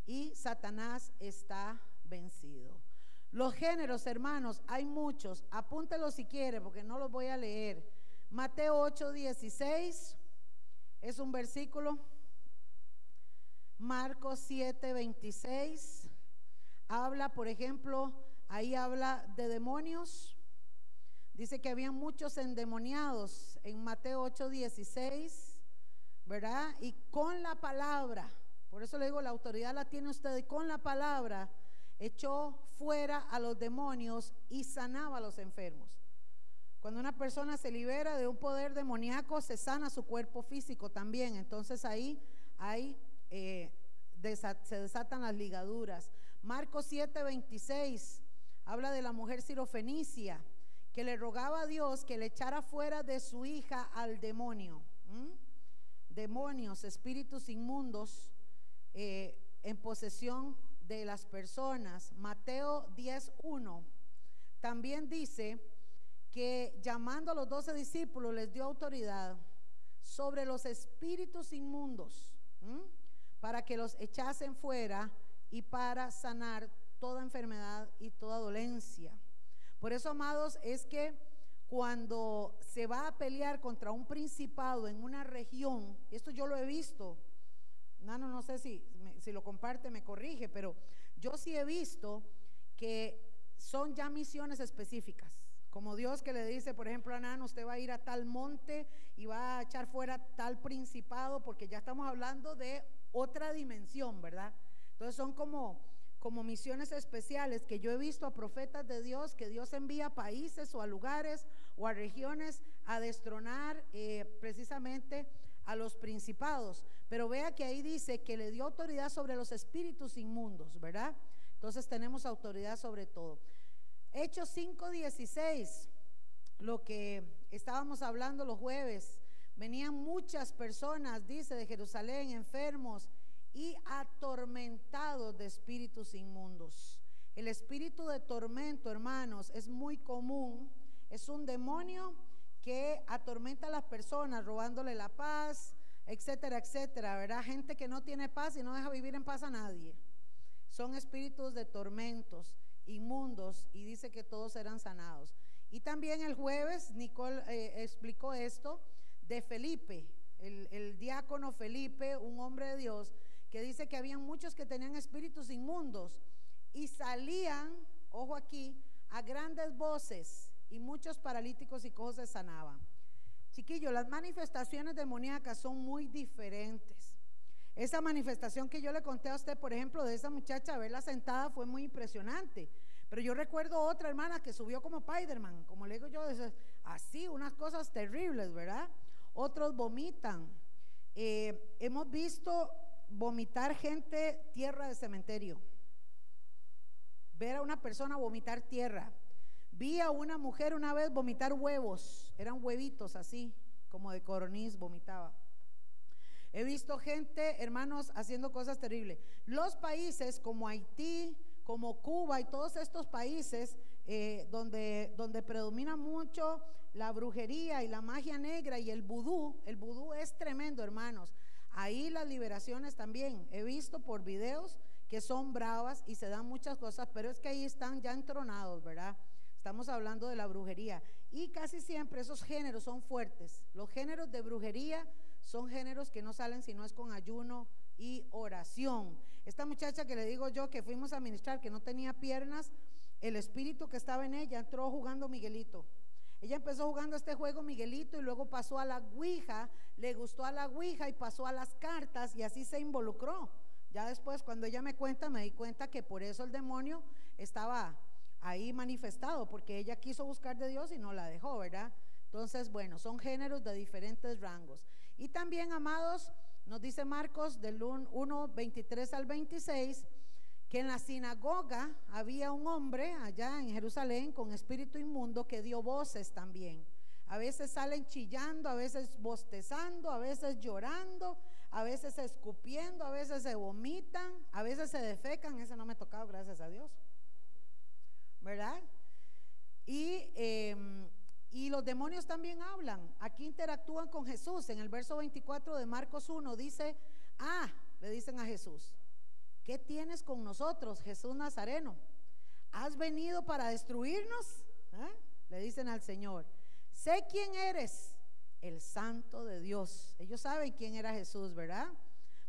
y Satanás está vencido. Los géneros, hermanos, hay muchos. Apúntelos si quiere, porque no los voy a leer. Mateo 8, 16 es un versículo. Marcos 7, 26 habla, por ejemplo, ahí habla de demonios. Dice que había muchos endemoniados en Mateo 8, 16, ¿verdad? Y con la palabra, por eso le digo, la autoridad la tiene usted, y con la palabra echó fuera a los demonios y sanaba a los enfermos. Cuando una persona se libera de un poder demoníaco, se sana su cuerpo físico también. Entonces ahí, ahí eh, se desatan las ligaduras. Marcos 7, 26 habla de la mujer sirofenicia que le rogaba a Dios que le echara fuera de su hija al demonio. demonios, espíritus inmundos eh, en posesión de las personas. Mateo 10.1 también dice que llamando a los doce discípulos les dio autoridad sobre los espíritus inmundos para que los echasen fuera y para sanar toda enfermedad y toda dolencia. Por eso, amados, es que cuando se va a pelear contra un principado en una región, esto yo lo he visto, no, no, sé si, si lo comparte, me corrige, pero yo sí he visto que son ya misiones específicas. Como Dios que le dice, por ejemplo, a Nan, usted va a ir a tal monte y va a echar fuera tal principado, porque ya estamos hablando de otra dimensión, ¿verdad? Entonces son como, como misiones especiales que yo he visto a profetas de Dios, que Dios envía a países o a lugares o a regiones a destronar eh, precisamente a los principados. Pero vea que ahí dice que le dio autoridad sobre los espíritus inmundos, ¿verdad? Entonces tenemos autoridad sobre todo. Hechos 5:16, lo que estábamos hablando los jueves, venían muchas personas, dice, de Jerusalén, enfermos y atormentados de espíritus inmundos. El espíritu de tormento, hermanos, es muy común. Es un demonio que atormenta a las personas, robándole la paz, etcétera, etcétera, ¿verdad? Gente que no tiene paz y no deja vivir en paz a nadie. Son espíritus de tormentos, inmundos, y dice que todos eran sanados. Y también el jueves Nicole eh, explicó esto de Felipe, el, diácono Felipe, un hombre de Dios, que dice que habían muchos que tenían espíritus inmundos y salían, ojo aquí, a grandes voces y muchos paralíticos y se sanaban. Chiquillo, las manifestaciones demoníacas son muy diferentes. Esa manifestación que yo le conté a usted, por ejemplo, de esa muchacha, verla sentada fue muy impresionante. Pero yo recuerdo otra hermana que subió como Spiderman, como le digo yo, así, unas cosas terribles, ¿verdad? Otros vomitan. Eh, hemos visto vomitar gente tierra de cementerio. Ver a una persona vomitar tierra. Vi a una mujer una vez vomitar huevos, eran huevitos así, como de coronis vomitaba. He visto gente, hermanos, haciendo cosas terribles. Los países como Haití, como Cuba y todos estos países eh, donde, donde predomina mucho la brujería y la magia negra y el vudú, el vudú es tremendo, hermanos. Ahí las liberaciones también, he visto por videos que son bravas y se dan muchas cosas, pero es que ahí están ya entronados, ¿verdad? Estamos hablando de la brujería. Y casi siempre esos géneros son fuertes. Los géneros de brujería son géneros que no salen si no es con ayuno y oración. Esta muchacha que le digo yo que fuimos a ministrar, que no tenía piernas, el espíritu que estaba en ella entró jugando Miguelito. Ella empezó jugando este juego Miguelito y luego pasó a la Ouija, le gustó a la Ouija y pasó a las cartas y así se involucró. Ya después cuando ella me cuenta, me di cuenta que por eso el demonio estaba ahí manifestado, porque ella quiso buscar de Dios y no la dejó, ¿verdad? Entonces, bueno, son géneros de diferentes rangos. Y también, amados, nos dice Marcos del 1, 23 al 26, que en la sinagoga había un hombre allá en Jerusalén con espíritu inmundo que dio voces también. A veces salen chillando, a veces bostezando, a veces llorando, a veces escupiendo, a veces se vomitan, a veces se defecan. Ese no me ha tocado, gracias a Dios. ¿verdad? Y, em, y los demonios también hablan. Aquí interactúan con Jesús. En el verso 24 de Marcos 1 dice, ah, le dicen a Jesús, ¿qué tienes con nosotros, Jesús Nazareno? ¿Has venido para destruirnos? ¿Eh? Le dicen al Señor, sé quién eres, el santo de Dios. Ellos saben quién era Jesús, ¿verdad?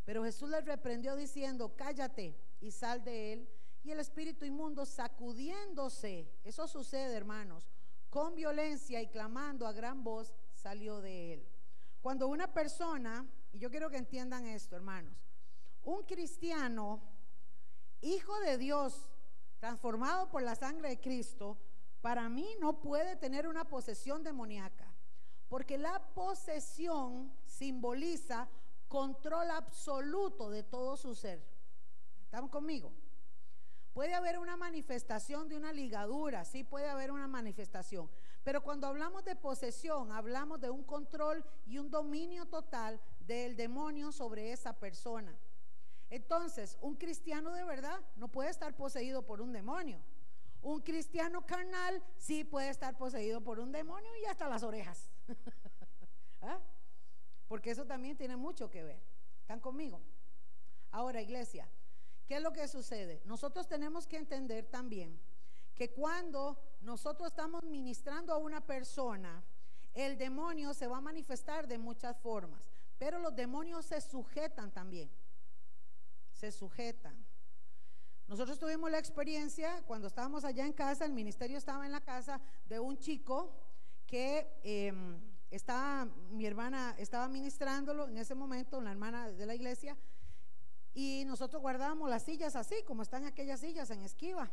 Pero Jesús les reprendió diciendo, cállate y sal de él y el espíritu inmundo sacudiéndose, eso sucede hermanos, con violencia y clamando a gran voz, salió de él. Cuando una persona, y yo quiero que entiendan esto hermanos, un cristiano, hijo de Dios, transformado por la sangre de Cristo, para mí no puede tener una posesión demoníaca, porque la posesión simboliza control absoluto de todo su ser. ¿Están conmigo? Puede haber una manifestación de una ligadura, sí puede haber una manifestación. Pero cuando hablamos de posesión, hablamos de un control y un dominio total del demonio sobre esa persona. Entonces, un cristiano de verdad no puede estar poseído por un demonio. Un cristiano carnal sí puede estar poseído por un demonio y hasta las orejas. ¿Ah? Porque eso también tiene mucho que ver. ¿Están conmigo? Ahora, iglesia, ¿qué es lo que sucede? Nosotros tenemos que entender también que cuando nosotros estamos ministrando a una persona, el demonio se va a manifestar de muchas formas, pero los demonios se sujetan también, se sujetan. Nosotros tuvimos la experiencia cuando estábamos allá en casa, el ministerio estaba en la casa de un chico que em, estaba, mi hermana estaba ministrándolo en ese momento, una hermana de la iglesia, y nosotros guardábamos las sillas así, como están aquellas sillas en esquiva.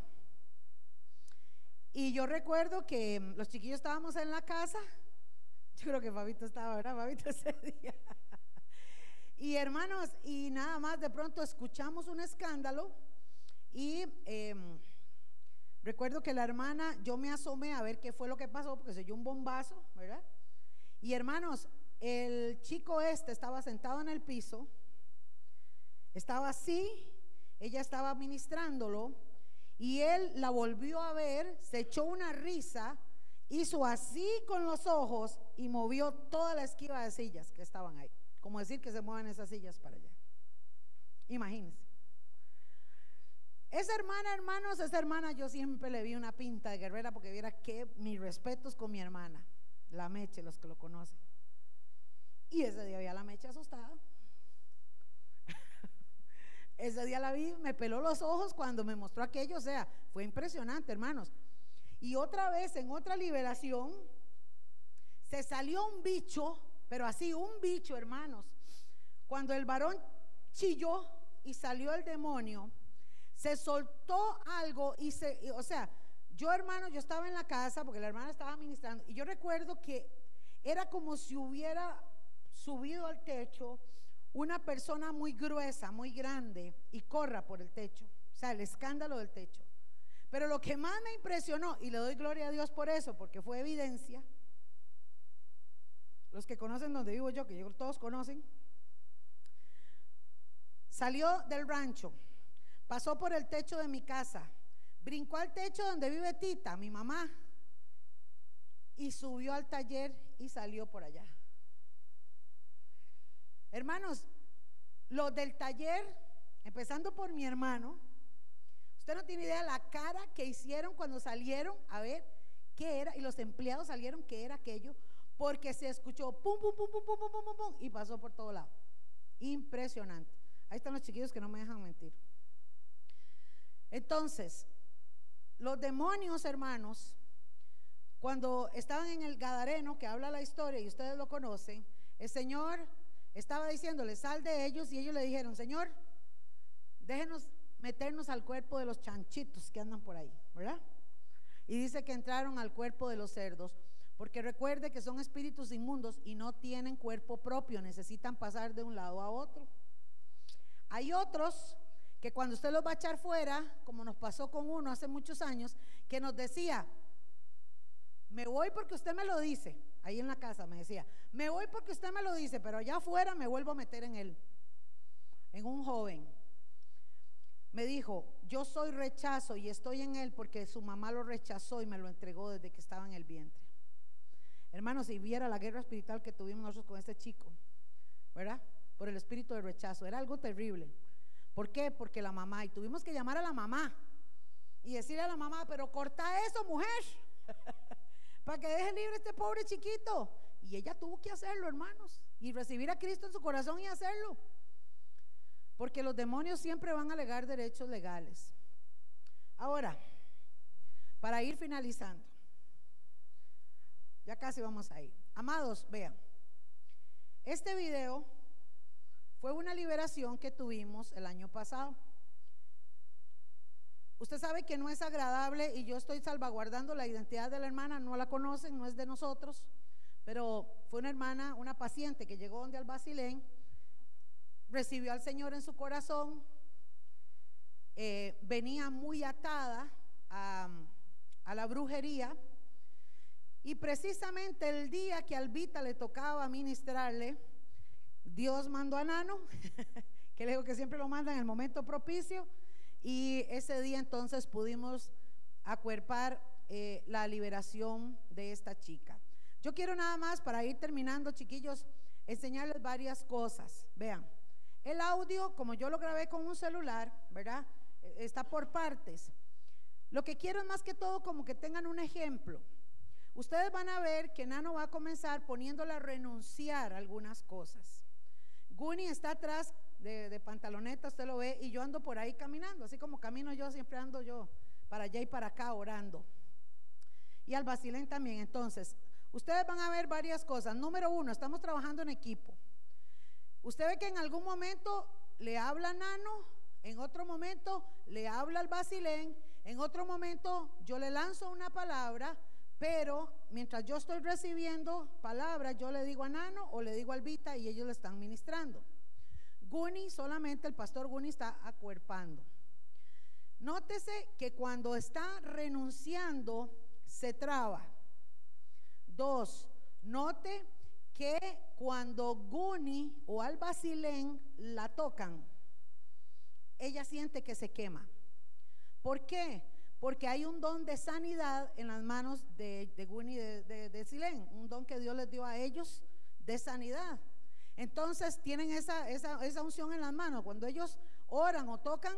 Y yo recuerdo que los chiquillos estábamos en la casa, yo creo que Fabito estaba, ¿verdad? Fabito ese día. Y hermanos, y nada más de pronto escuchamos un escándalo y em, recuerdo que la hermana, yo me asomé a ver qué fue lo que pasó, porque se oyó un bombazo, ¿verdad? Y hermanos, el chico este estaba sentado en el piso, estaba así, ella estaba ministrándolo, y él la volvió a ver, se echó una risa, hizo así con los ojos y movió toda la esquiva de sillas que estaban ahí. Como decir que se muevan esas sillas para allá. Imagínense. Esa hermana, hermanos, esa hermana yo siempre le vi una pinta de guerrera porque viera que mis respetos con mi hermana, la Meche, los que lo conocen. Y ese día vi a la Meche asustada. ese día la vi, me peló los ojos cuando me mostró aquello, o sea, fue impresionante, hermanos. Y otra vez, en otra liberación, se salió un bicho, pero así, un bicho, hermanos. Cuando el varón chilló y salió el demonio, se soltó algo y se, o sea, yo hermano, yo estaba en la casa porque la hermana estaba ministrando y yo recuerdo que era como si hubiera subido al techo una persona muy gruesa, muy grande y corra por el techo, o sea, el escándalo del techo. Pero lo que más me impresionó, y le doy gloria a Dios por eso, porque fue evidencia, los que conocen donde vivo yo, que yo, todos conocen, salió del rancho Pasó por el techo de mi casa, brincó al techo donde vive Tita, mi mamá, y subió al taller y salió por allá. Hermanos, los del taller, empezando por mi hermano, usted no tiene idea de la cara que hicieron cuando salieron a ver qué era, y los empleados salieron qué era aquello, porque se escuchó pum, pum, pum, pum, pum, pum, pum, pum, pum, y pasó por todo lado. Impresionante. Ahí están los chiquillos que no me dejan mentir. Entonces, los demonios, hermanos, cuando estaban en el Gadareno, que habla la historia y ustedes lo conocen, el Señor estaba diciéndole, sal de ellos, y ellos le dijeron, Señor, déjenos meternos al cuerpo de los chanchitos que andan por ahí, ¿verdad? Y dice que entraron al cuerpo de los cerdos, porque recuerde que son espíritus inmundos y no tienen cuerpo propio, necesitan pasar de un lado a otro. Hay otros que cuando usted los va a echar fuera, como nos pasó con uno hace muchos años, que nos decía, me voy porque usted me lo dice, ahí en la casa me decía, me voy porque usted me lo dice, pero allá afuera me vuelvo a meter en él, en un joven. Me dijo, yo soy rechazo y estoy en él porque su mamá lo rechazó y me lo entregó desde que estaba en el vientre. Hermanos, si viera la guerra espiritual que tuvimos nosotros con este chico, ¿verdad? Por el espíritu de rechazo, era algo terrible. ¿Por qué? Porque la mamá, y tuvimos que llamar a la mamá y decirle a la mamá, pero corta eso, mujer, para que deje libre a este pobre chiquito. Y ella tuvo que hacerlo, hermanos, y recibir a Cristo en su corazón y hacerlo. Porque los demonios siempre van a alegar derechos legales. Ahora, para ir finalizando, ya casi vamos a ir. Amados, vean, este video fue una liberación que tuvimos el año pasado. Usted sabe que no es agradable y yo estoy salvaguardando la identidad de la hermana, no la conocen, no es de nosotros, pero fue una hermana, una paciente que llegó donde al Basilén, recibió al Señor en su corazón, eh, venía muy atada a la brujería y precisamente el día que Albita le tocaba ministrarle, Dios mandó a Nano, que le digo que siempre lo manda en el momento propicio, y ese día entonces pudimos acuerpar eh, la liberación de esta chica. Yo quiero nada más, para ir terminando, chiquillos, enseñarles varias cosas. Vean, el audio, como yo lo grabé con un celular, ¿verdad? E, está por partes. Lo que quiero es más que todo como que tengan un ejemplo. Ustedes van a ver que Nano va a comenzar poniéndola a renunciar a algunas cosas. Guni está atrás de, pantaloneta, usted lo ve, y yo ando por ahí caminando, así como camino yo, siempre ando yo para allá y para acá orando. Y al Basilén también. Entonces, ustedes van a ver varias cosas. Número uno, estamos trabajando en equipo. Usted ve que en algún momento le habla Nano, en otro momento le habla al Basilén, en otro momento yo le lanzo una palabra, pero mientras yo estoy recibiendo palabras, yo le digo a Nano o le digo al Vita y ellos le están ministrando. Guni, solamente el pastor Guni está acuerpando. Nótese que cuando está renunciando, se traba. Dos, note que cuando Guni o al Basilén la tocan, ella siente que se quema. ¿Por qué? Porque hay un don de sanidad en las manos de, de de, de, de Silén, un don que Dios les dio a ellos de sanidad. Entonces tienen esa, esa, esa unción en las manos. Cuando ellos oran o tocan,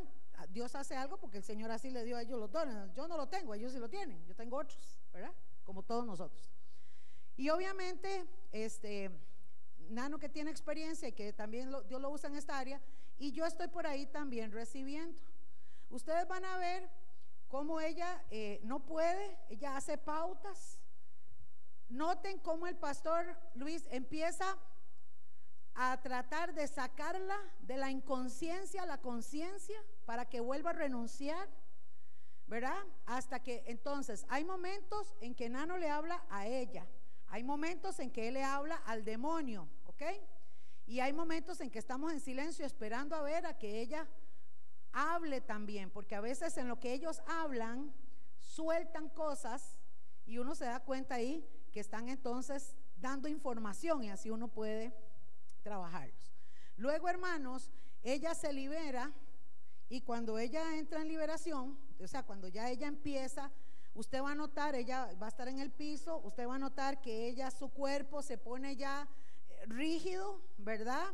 Dios hace algo porque el Señor así le dio a ellos los dones. Yo no lo tengo, ellos sí lo tienen. Yo tengo otros, ¿verdad? Como todos nosotros. Y obviamente, este, Nano que tiene experiencia y que también Dios lo usa en esta área, y yo estoy por ahí también recibiendo. Ustedes van a ver cómo ella eh, no puede, ella hace pautas. Noten cómo el pastor Luis empieza a tratar de sacarla de la inconsciencia a la conciencia para que vuelva a renunciar, ¿verdad? Hasta que entonces hay momentos en que Nano le habla a ella, hay momentos en que él le habla al demonio, ¿ok? Y hay momentos en que estamos en silencio esperando a ver a que ella hable también, porque a veces en lo que ellos hablan sueltan cosas y uno se da cuenta ahí que están entonces dando información y así uno puede trabajarlos. Luego, hermanos, ella se libera y cuando ella entra en liberación, o sea, cuando ya ella empieza, usted va a notar, ella va a estar en el piso, usted va a notar que ella, su cuerpo se pone ya eh, rígido, ¿verdad?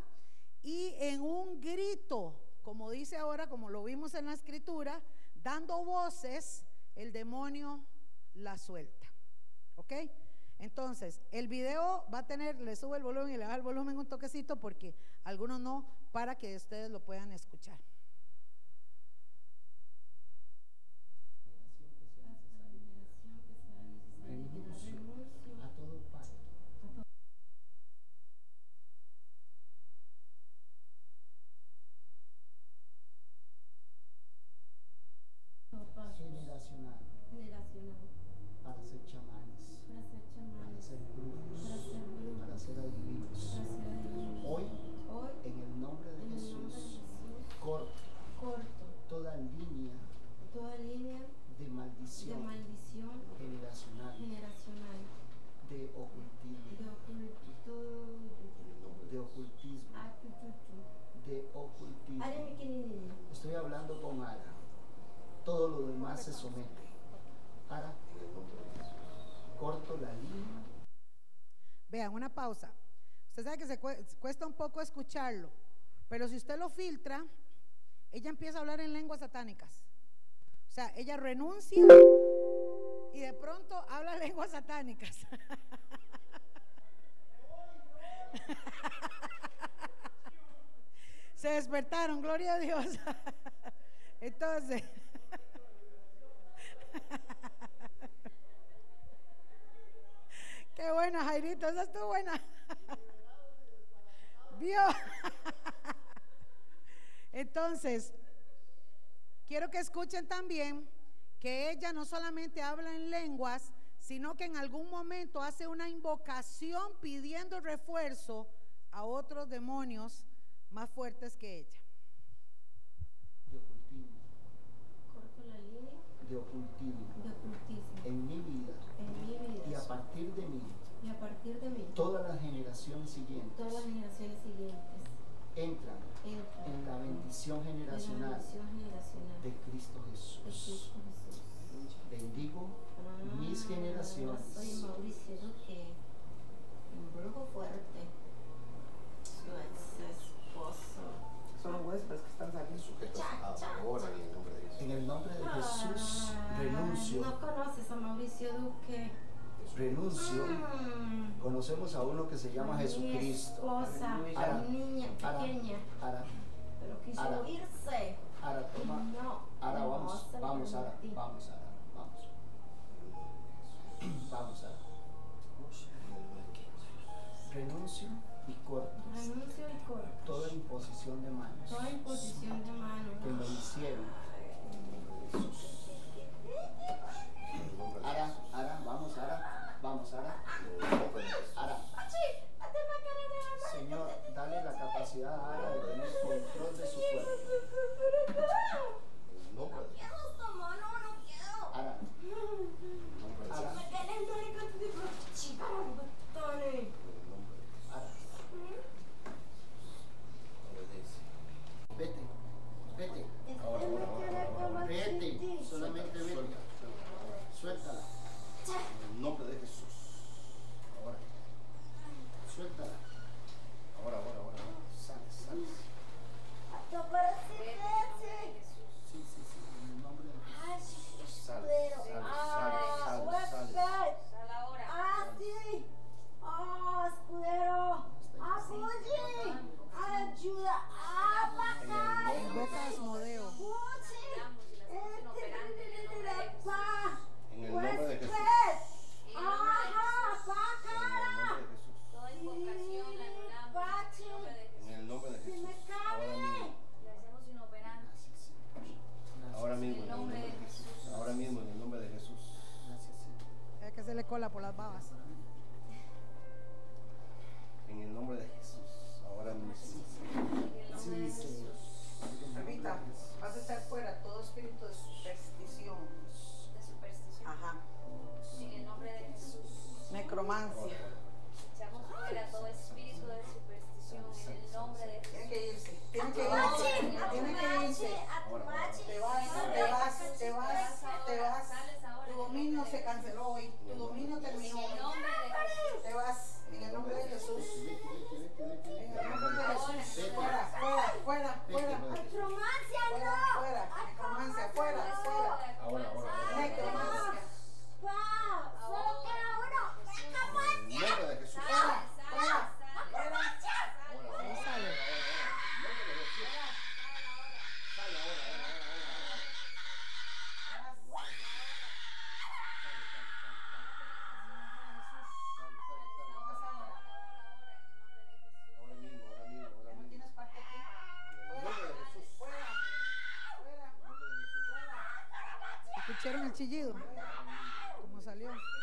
Y en un grito, como dice ahora, como lo vimos en la escritura, dando voces, el demonio la suelta. ¿Ok? Entonces, el video va a tener, le sube el volumen y le da el volumen un toquecito porque algunos no, para que ustedes lo puedan escuchar. Se somete. Corto la línea. Vean, una pausa. Usted sabe que se cuesta un poco escucharlo, pero si usted lo filtra, ella empieza a hablar en lenguas satánicas. O sea, ella renuncia y de pronto habla lenguas satánicas. Se despertaron, gloria a Dios. Entonces, Qué buena, Jairito, esa estuvo buena. ¿Vio? Entonces, quiero que escuchen también que ella no solamente habla en lenguas, sino que en algún momento hace una invocación pidiendo refuerzo a otros demonios más fuertes que ella. de ocultismo, en, mi vida, y a partir de mí, todas las generaciones siguientes, siguientes entran, en la bendición generacional, de, Cristo Jesús. Bendigo ah, mis generaciones. Mauricio, un brujo fuerte, su esposo, son que están saliendo sujetos ahora. En el nombre de Jesús, ah, renuncio. No conoces a Mauricio Duque. Renuncio. Mm. Conocemos a uno que se llama Mi Jesucristo. Esposa, Ara, mi niña pequeña. Ara, pero quiso irse. Ara, toma. No, Ara, vamos, vamos, Ara, vamos, Ara, vamos. Vamos, Ara. Renuncio y corto. Renuncio y corto. Toda imposición de manos. Toda imposición de manos. Que me hicieron escucharon el chillido? ¿Cómo salió?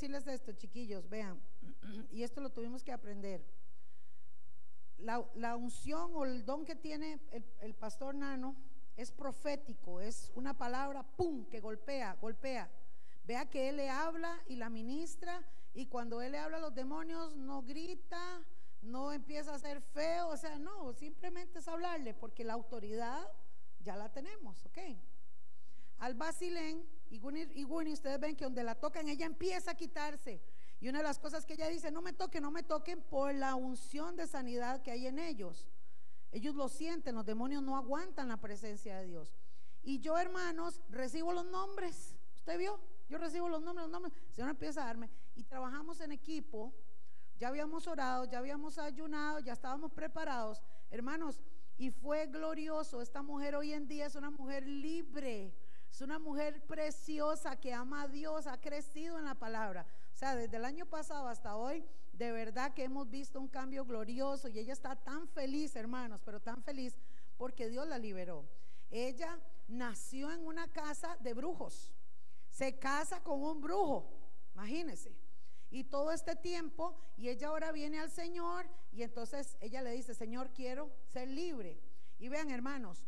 Decirles esto, chiquillos, vean, y esto lo tuvimos que aprender. La, la unción o el don que tiene el, el pastor Nano es profético, es una palabra, ¡pum!, que golpea, golpea. Vea que él le habla y la ministra, y cuando él le habla a los demonios, no grita, no empieza a ser feo, o sea, no, simplemente es hablarle, porque la autoridad ya la tenemos, ¿ok? Al Basilén y Guni, ustedes ven que donde la tocan, ella empieza a quitarse. Y una de las cosas que ella dice, no me toquen, no me toquen por la unción de sanidad que hay en ellos. Ellos lo sienten, los demonios no aguantan la presencia de Dios. Y yo, hermanos, recibo los nombres. ¿Usted vio? Yo recibo los nombres, los nombres. El Señor empieza a darme. Y trabajamos en equipo. Ya habíamos orado, ya habíamos ayunado, ya estábamos preparados. Hermanos, y fue glorioso. Esta mujer hoy en día es una mujer libre. Es una mujer preciosa que ama a Dios, ha crecido en la palabra. O sea, desde el año pasado hasta hoy, de verdad que hemos visto un cambio glorioso y ella está tan feliz, hermanos, pero tan feliz porque Dios la liberó. Ella nació en una casa de brujos. Se casa con un brujo, imagínense. Y todo este tiempo, y ella ahora viene al Señor, y entonces ella le dice, Señor, quiero ser libre. Y vean, hermanos,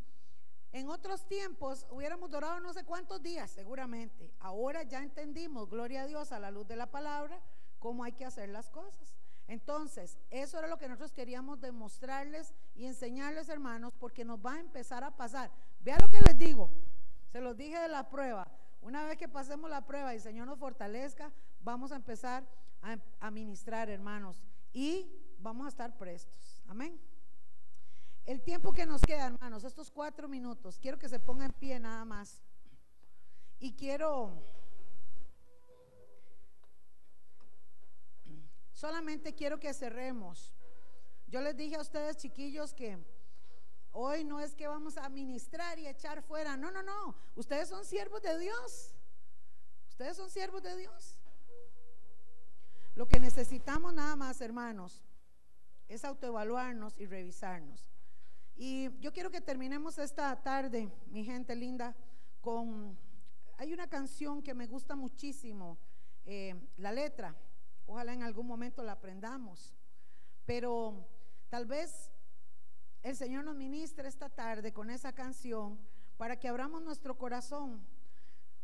en otros tiempos hubiéramos durado no sé cuántos días, seguramente. Ahora ya entendimos, gloria a Dios, a la luz de la palabra, cómo hay que hacer las cosas. Entonces, eso era lo que nosotros queríamos demostrarles y enseñarles, hermanos, porque nos va a empezar a pasar. Vea lo que les digo, se los dije de la prueba. Una vez que pasemos la prueba y el Señor nos fortalezca, vamos a empezar a, a ministrar, hermanos, y vamos a estar prestos. Amén. El tiempo que nos queda, hermanos, estos cuatro minutos, quiero que se ponga en pie nada más. Y quiero, solamente quiero que cerremos. Yo les dije a ustedes, chiquillos, que hoy no es que vamos a ministrar y echar fuera. No, no, no. Ustedes son siervos de Dios. Ustedes son siervos de Dios. Lo que necesitamos nada más, hermanos, es autoevaluarnos y revisarnos. Y yo quiero que terminemos esta tarde, mi gente linda, con... Hay una canción que me gusta muchísimo, eh, la letra, ojalá en algún momento la aprendamos, pero tal vez el Señor nos ministre esta tarde con esa canción para que abramos nuestro corazón.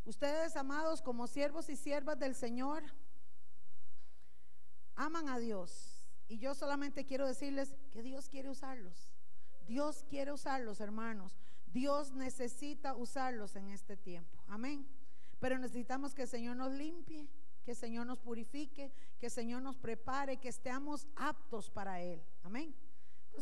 Ustedes, amados, como siervos y siervas del Señor, aman a Dios. Y yo solamente quiero decirles que Dios quiere usarlos. Dios quiere usarlos, hermanos. Dios necesita usarlos en este tiempo. Amén. Pero necesitamos que el Señor nos limpie, que el Señor nos purifique, que el Señor nos prepare, que estemos aptos para Él. Amén.